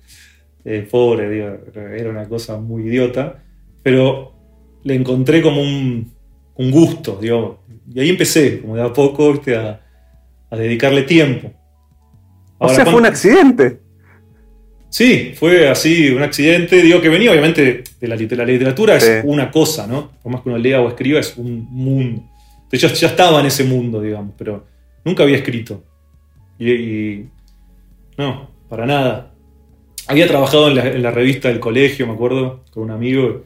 Eh, pobre, era una cosa muy idiota, pero le encontré como un, gusto, y ahí empecé, como de a poco, A, dedicarle tiempo. o sea, fue un accidente. Sí, fue así, un accidente, digo que venía obviamente de la, literatura, es una cosa, ¿no? Por más que uno lea o escriba, es un mundo. De hecho, ya estaba en ese mundo, digamos, pero nunca había escrito. y no, para nada. Había trabajado en la, revista del colegio, me acuerdo, con un amigo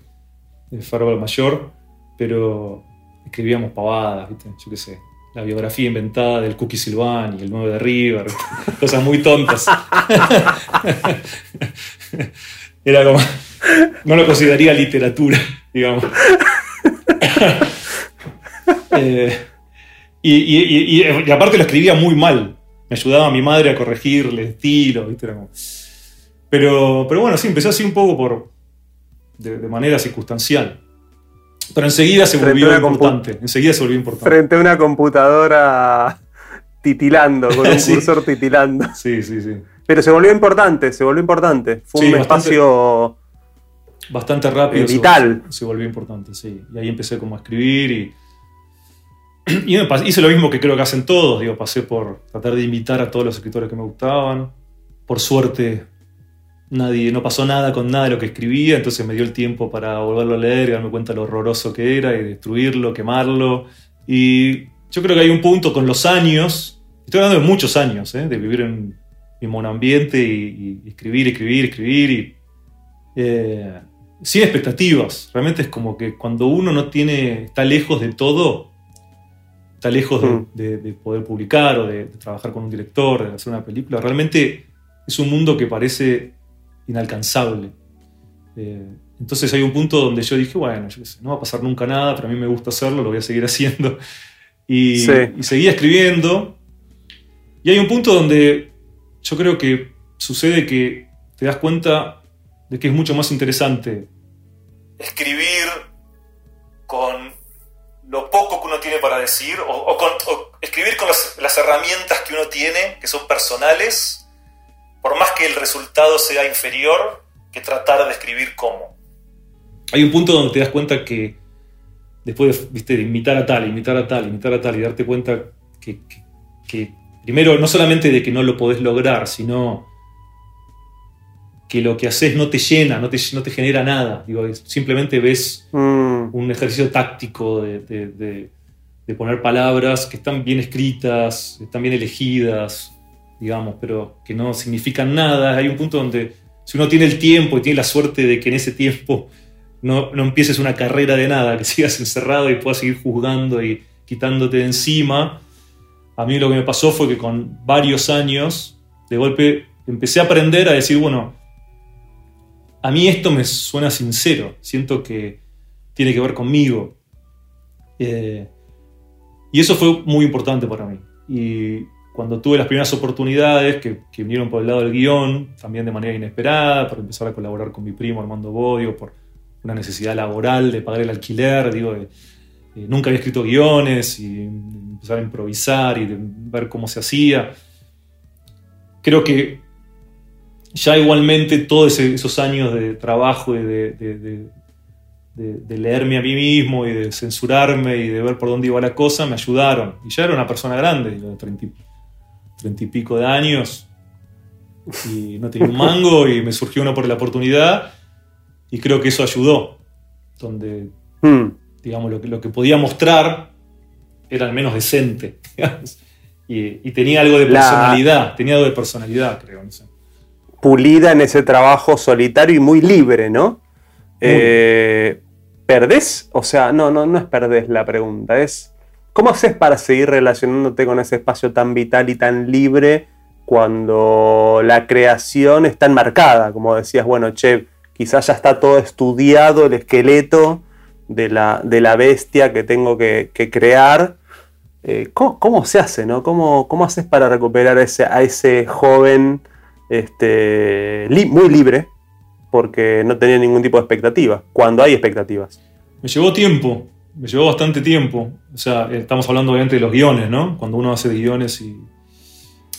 de Faro Mayor, pero escribíamos pavadas, ¿viste? Yo qué sé. La biografía inventada del Cookie Silván y el 9 de River, cosas muy tontas. Era como. No lo consideraría literatura, digamos. Eh, y, aparte lo escribía muy mal. Me ayudaba a mi madre a corregirle estilo, ¿viste? Pero, pero bueno, sí, empezó así un poco por, de, manera circunstancial. Pero enseguida se volvió importante. Enseguida se volvió importante. Frente a una computadora titilando, con un cursor titilando. Sí, sí, sí. Pero se volvió importante, se volvió importante. Fue un espacio. Bastante rápido. vital. Se, volvió importante, sí. Y ahí empecé como a escribir y. Y hice lo mismo que creo que hacen todos, digo, pasé por tratar de imitar a todos los escritores que me gustaban. Por suerte nadie, no pasó nada con nada de lo que escribía, entonces me dio el tiempo para volverlo a leer y darme cuenta lo horroroso que era y destruirlo, quemarlo. Y yo creo que hay un punto con los años, estoy hablando de muchos años, ¿eh? de vivir en mi monoambiente y, y, escribir, escribir, escribir y eh, sin expectativas. Realmente es como que cuando uno no tiene, está lejos de todo, está lejos de, mm. poder publicar o de, de trabajar con un director, de hacer una película, realmente es un mundo que parece inalcanzable. Eh, entonces hay un punto donde yo dije, bueno, no va a pasar nunca nada, pero a mí me gusta hacerlo, lo voy a seguir haciendo. Y, seguía escribiendo. Y hay un punto donde yo creo que sucede que te das cuenta de que es mucho más interesante escribir con lo poco que uno tiene para decir, o, escribir con las herramientas que uno tiene, que son personales, por más que el resultado sea inferior, que tratar de escribir cómo. Hay un punto donde te das cuenta que después ¿viste, de imitar a tal, imitar a tal, imitar a tal, y darte cuenta que, primero, no solamente de que no lo podés lograr, sino que lo que haces no te llena, no te, no te genera nada. Digo, simplemente ves mm. un ejercicio táctico de, de, poner palabras que están bien escritas, están bien elegidas, digamos, pero que no significan nada. Hay un punto donde si uno tiene el tiempo y tiene la suerte de que en ese tiempo no, no empieces una carrera de nada, que sigas encerrado y puedas seguir juzgando y quitándote de encima. A mí lo que me pasó fue que con varios años, de golpe, empecé a aprender a decir, bueno, a mí esto me suena sincero, siento que tiene que ver conmigo. Eh, y eso fue muy importante para mí. Y cuando tuve las primeras oportunidades que, vinieron por el lado del guion, también de manera inesperada, para empezar a colaborar con mi primo Armando Bodio, por una necesidad laboral de pagar el alquiler, digo, nunca había escrito guiones y empezar a improvisar y ver cómo se hacía. Creo que ya igualmente todos esos años de trabajo y de, de, leerme a mí mismo y de censurarme y de ver por dónde iba la cosa me ayudaron. Y ya era una persona grande, de 30 treinta y pico de años y no tenía un mango y me surgió una por la oportunidad y creo que eso ayudó. Donde, hmm. digamos, lo que, lo que podía mostrar era al menos decente. Y, tenía algo de personalidad, tenía algo de personalidad, creo. Pulida en ese trabajo solitario y muy libre, ¿no? Eh, ¿Perdés? O sea, no, no, no es perdés la pregunta, es ¿cómo haces para seguir relacionándote con ese espacio tan vital y tan libre cuando la creación está enmarcada? Como decías, bueno, che, quizás ya está todo estudiado el esqueleto de la, de la bestia que tengo que, crear. Eh, ¿cómo, se hace? ¿no? ¿Cómo, ¿Cómo, haces para recuperar a ese joven este, muy libre? Porque no tenía ningún tipo de expectativa, cuando hay expectativas. Me llevó tiempo, me llevó bastante tiempo. O sea, estamos hablando obviamente de los guiones, ¿no? Cuando uno hace guiones y,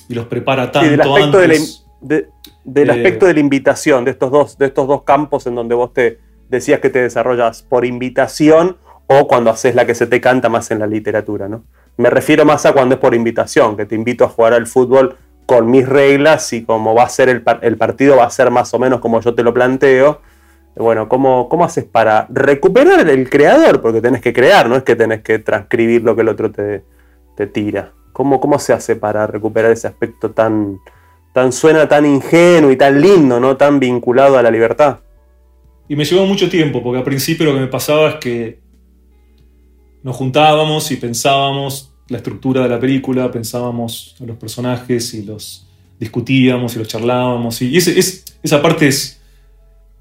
los prepara tanto del aspecto antes. del eh, aspecto de la invitación, de estos, dos, de estos dos campos en donde vos te decías que te desarrollas por invitación o cuando haces la que se te canta más en la literatura, ¿no? Me refiero más a cuando es por invitación, que te invito a jugar al fútbol con mis reglas y como va a ser el, partido va a ser más o menos como yo te lo planteo. Bueno, ¿cómo, ¿cómo haces para recuperar el creador? Porque tenés que crear, no es que tenés que transcribir lo que el otro te, tira. ¿Cómo, ¿Cómo se hace para recuperar ese aspecto tan, tan suena tan ingenuo y tan lindo, ¿no? Tan vinculado a la libertad? Y me llevó mucho tiempo, porque al principio lo que me pasaba es que nos juntábamos y pensábamos la estructura de la película, pensábamos a los personajes y los discutíamos y los charlábamos. Y esa parte es,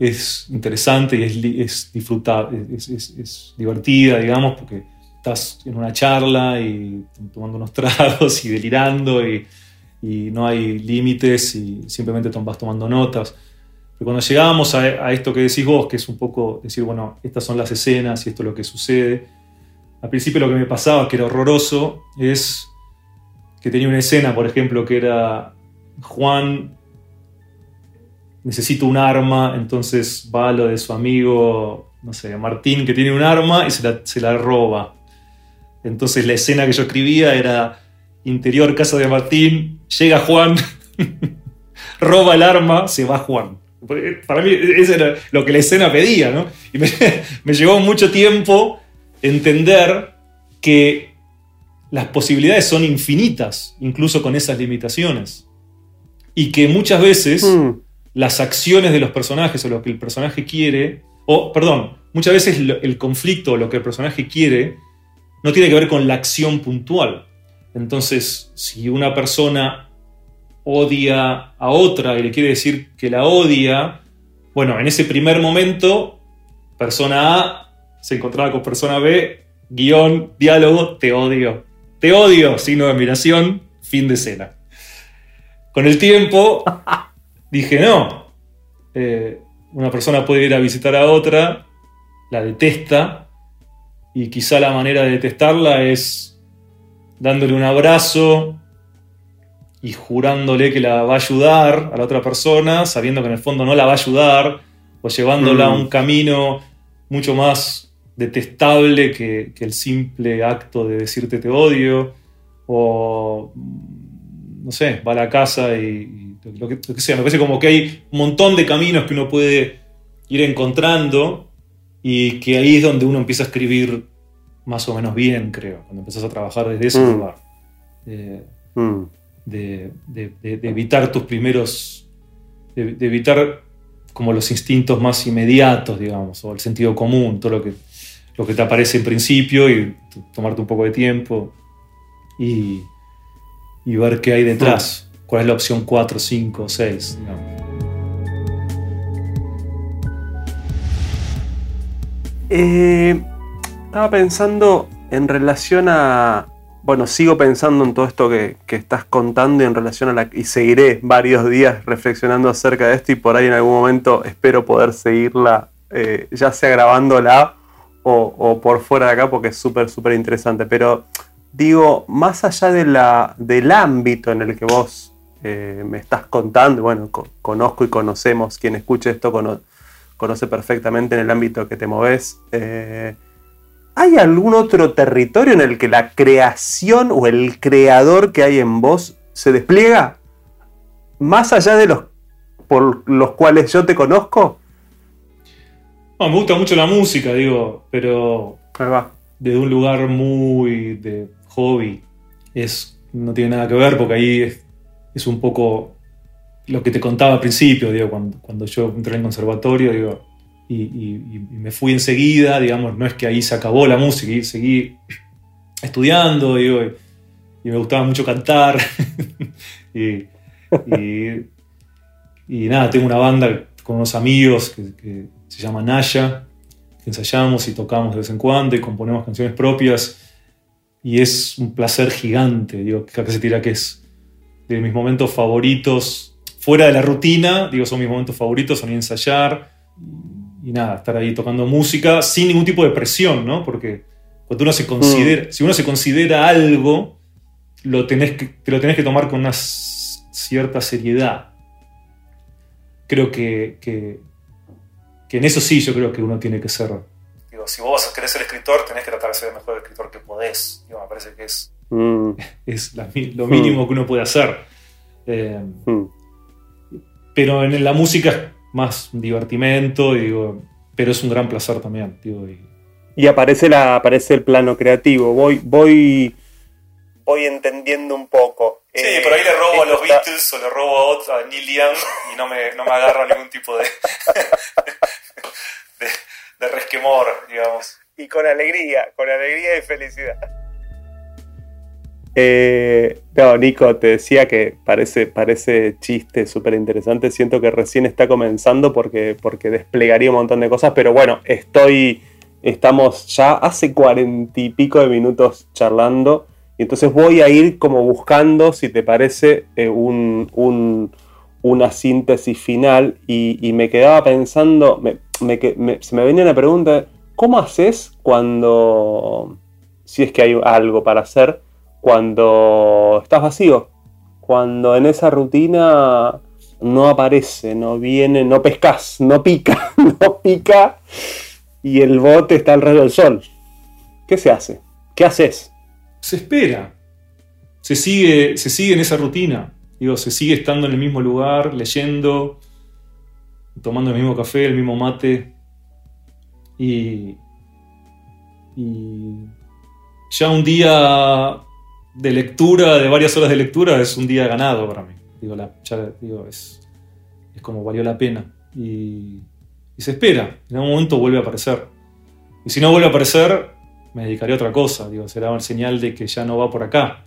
es interesante y es, es es, divertida, digamos, porque estás en una charla y tomando unos tragos y delirando y, no hay límites y simplemente vas tomando notas. Pero cuando llegábamos a, a, esto que decís vos, que es un poco decir, bueno, estas son las escenas y esto es lo que sucede, al principio lo que me pasaba, que era horroroso, es que tenía una escena, por ejemplo, que era Juan necesita un arma, entonces va a lo de su amigo, no sé, Martín, que tiene un arma y se la, roba. Entonces la escena que yo escribía era interior casa de Martín, llega Juan, roba el arma, se va Juan. Para mí eso era lo que la escena pedía, ¿no? Y me, me llevó mucho tiempo entender que las posibilidades son infinitas, incluso con esas limitaciones. Y que muchas veces hmm. Las acciones de los personajes o lo que el personaje quiere, o perdón, muchas veces el conflicto o lo que el personaje quiere no tiene que ver con la acción puntual. Entonces, si una persona odia a otra y le quiere decir que la odia, bueno, en ese primer momento, persona A se encontraba con persona B, guion, diálogo, te odio. Te odio, signo de admiración, fin de escena. Con el tiempo dije, no, eh, una persona puede ir a visitar a otra, la detesta, y quizá la manera de detestarla es dándole un abrazo y jurándole que la va a ayudar a la otra persona, sabiendo que en el fondo no la va a ayudar, o llevándola a mm. un camino mucho más detestable que, el simple acto de decirte te odio, o no sé, va a la casa y, lo, que, sea. Me parece como que hay un montón de caminos que uno puede ir encontrando y que ahí es donde uno empieza a escribir más o menos bien, creo, cuando empiezas a trabajar desde ese mm. lugar. Mm. De, evitar tus primeros, de, evitar como los instintos más inmediatos, digamos, o el sentido común, todo lo que lo que te aparece en principio y tomarte un poco de tiempo y, ver qué hay detrás. ¿Cuál es la opción 4, 5, 6? estaba pensando en relación a. Bueno, sigo pensando en todo esto que, estás contando y en relación a la. Y seguiré varios días reflexionando acerca de esto y por ahí en algún momento espero poder seguirla, eh, ya sea grabándola o, por fuera de acá porque es súper, súper interesante. Pero digo, más allá de la, del ámbito en el que vos eh, me estás contando, bueno, conozco y conocemos, quien escuche esto conoce perfectamente en el ámbito que te moves. Eh, ¿Hay algún otro territorio en el que la creación o el creador que hay en vos se despliega? Más allá de los por los cuales yo te conozco, me gusta mucho la música, digo, pero desde un lugar muy de hobby. Es, no tiene nada que ver porque ahí es, es un poco lo que te contaba al principio, digo, cuando, cuando yo entré en el conservatorio, digo, y, me fui enseguida, digamos, no es que ahí se acabó la música, y seguí estudiando, digo, y, me gustaba mucho cantar. y, nada, tengo una banda con unos amigos que, se llama Naya, que ensayamos y tocamos de vez en cuando y componemos canciones propias. Y es un placer gigante, digo, acá se tira que es de mis momentos favoritos, fuera de la rutina, digo, son mis momentos favoritos, son ir a ensayar y, nada, estar ahí tocando música sin ningún tipo de presión, ¿no? Porque cuando uno se considera, si uno se considera algo, lo tenés que, te lo tenés que tomar con una cierta seriedad. Creo que, que, que en eso sí yo creo que uno tiene que ser... Digo, si vos querés ser escritor, tenés que tratar de ser el mejor escritor que podés. Digo, me parece que es, Mm, es la lo mínimo que uno puede hacer. Eh, mm. pero en la música es más divertimento, digo, pero es un gran placer también. Digo, y- Y aparece, la, aparece el plano creativo. Voy, voy, voy entendiendo un poco. Sí, Eh, por ahí le robo a los Beatles o le robo a, otro, a Neil Young y no me, no me agarro ningún tipo de, de, de resquemor, digamos. Y con alegría, con alegría y felicidad. Eh, no, Nico, te decía que parece, parece chiste súper interesante. Siento que recién está comenzando porque, porque desplegaría un montón de cosas, pero bueno, estoy. Estamos ya hace cuarenta y pico de minutos charlando. Y entonces voy a ir como buscando, si te parece, eh, un, un- una síntesis final. Y, y me quedaba pensando, me- se me venía una pregunta: ¿cómo haces cuando. si es que hay algo para hacer? Cuando estás vacío, cuando en esa rutina no aparece, no viene, no pescas, no pica, no pica y el bote está alrededor del sol. ¿Qué se hace? ¿Qué haces? Se espera. Se sigue, se sigue en esa rutina. Digo, se sigue estando en el mismo lugar, leyendo, tomando el mismo café, el mismo mate. Y. Y. Ya un día de lectura, de varias horas de lectura, es un día ganado para mí. Digo, es, es como valió la pena. Y, y se espera. En algún momento vuelve a aparecer. Y si no vuelve a aparecer, me dedicaré a otra cosa. Digo, será una señal de que ya no va por acá.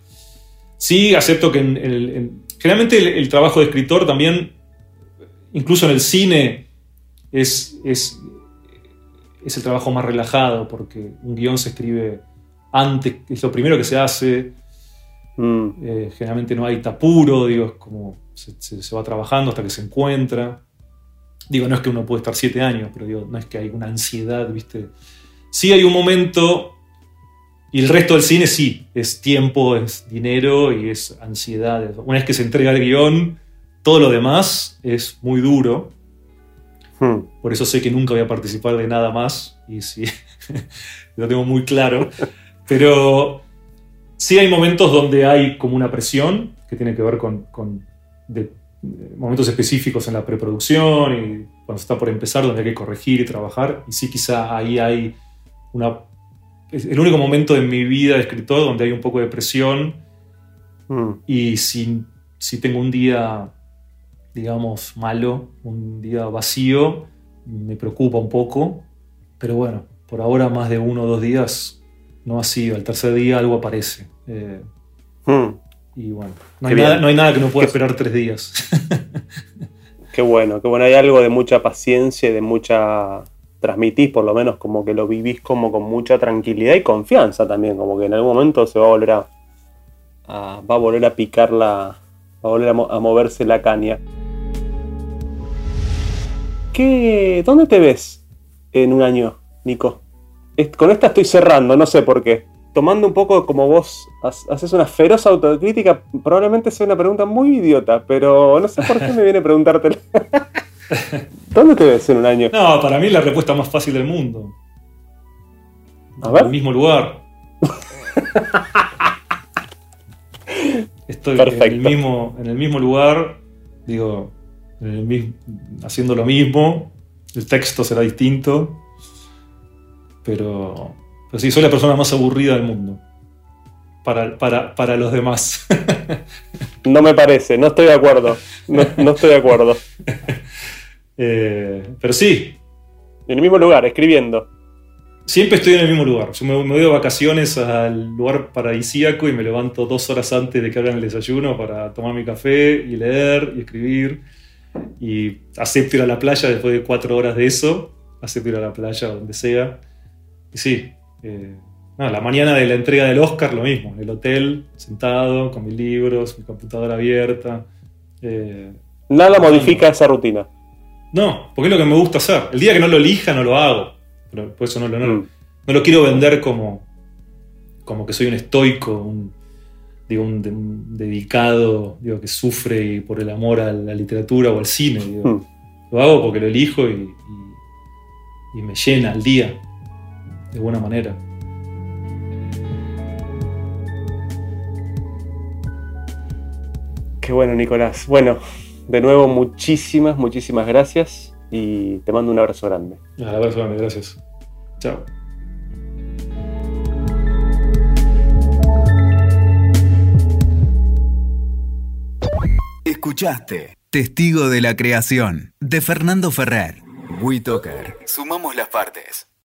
Sí, acepto que en el- en- generalmente el, el trabajo de escritor también, incluso en el cine, es, es, es el trabajo más relajado, porque un guion se escribe antes, es lo primero que se hace. Mm, Eh, generalmente no hay tapuro, digo, es como se, se- se va trabajando hasta que se encuentra. Digo, no es que uno puede estar siete años, pero digo, no es que hay una ansiedad, ¿viste? Sí hay un momento, y el resto del cine sí, es tiempo, es dinero y es ansiedad. Una vez que se entrega el guion, todo lo demás es muy duro. mm, Por eso sé que nunca voy a participar de nada más. Y sí, lo tengo muy claro. Pero sí hay momentos donde hay como una presión que tiene que ver con, con de- de momentos específicos en la preproducción y cuando se está por empezar, donde hay que corregir y trabajar. Y sí, quizá ahí hay una. Es el único momento en mi vida de escritor donde hay un poco de presión mm. y si, si tengo un día, digamos, malo, un día vacío, me preocupa un poco. Pero bueno, por ahora más de uno o dos días no ha sido. El tercer día algo aparece. Eh, Mm. y bueno, no hay, nada, bien. no hay nada que no pueda Qué- esperar tres días. Qué bueno, qué bueno. Hay algo de mucha paciencia y de mucha. Transmitís, por lo menos, como que lo vivís como con mucha tranquilidad y confianza también, como que en algún momento se va a volver a. a- va a volver a picar la. va a volver a, mo- a moverse la caña. ¿Qué, ¿Dónde te ves en un año, Nico? Con esta estoy cerrando, no sé por qué. Tomando un poco como vos ha- haces una feroz autocrítica, probablemente sea una pregunta muy idiota, pero no sé por qué me viene a preguntártela. ¿Dónde te ves en un año? no, para mí es la respuesta más fácil del mundo. A En ver. el mismo lugar. Estoy en el, mismo, en el mismo lugar, digo, en el haciendo lo mismo. El texto será distinto, pero Pero sí, soy la persona más aburrida del mundo. Para, para, los demás. no me parece, no estoy de acuerdo. No, estoy de acuerdo. Eh, pero sí. En el mismo lugar, escribiendo. Siempre estoy en el mismo lugar. Yo me, voy de vacaciones al lugar paradisíaco y me levanto dos horas antes de que hagan el desayuno para tomar mi café y leer y escribir. Y acepto ir a la playa después de cuatro horas de eso. Acepto ir a la playa donde sea. Sí, eh, la mañana de la entrega del Oscar lo mismo. En el hotel, sentado, con mis libros, mi computadora abierta. Eh, Nada modifica esa rutina. No, porque es lo que me gusta hacer. El día que no lo elija, no lo hago por eso no, no, mm. no, lo quiero vender como, como que soy un estoico, un, digo, un, dedicado digo, que sufre por el amor a la literatura o al cine. Mm. Lo hago porque lo elijo y, y, me llena el día, de buena manera. Qué bueno, Nicolás. Bueno, de nuevo, muchísimas, muchísimas gracias y te mando un abrazo grande. Un abrazo grande, gracias. Chao. Escuchaste Testigo de la Creación de Fernando Ferrer. WeToker. Sumamos las partes.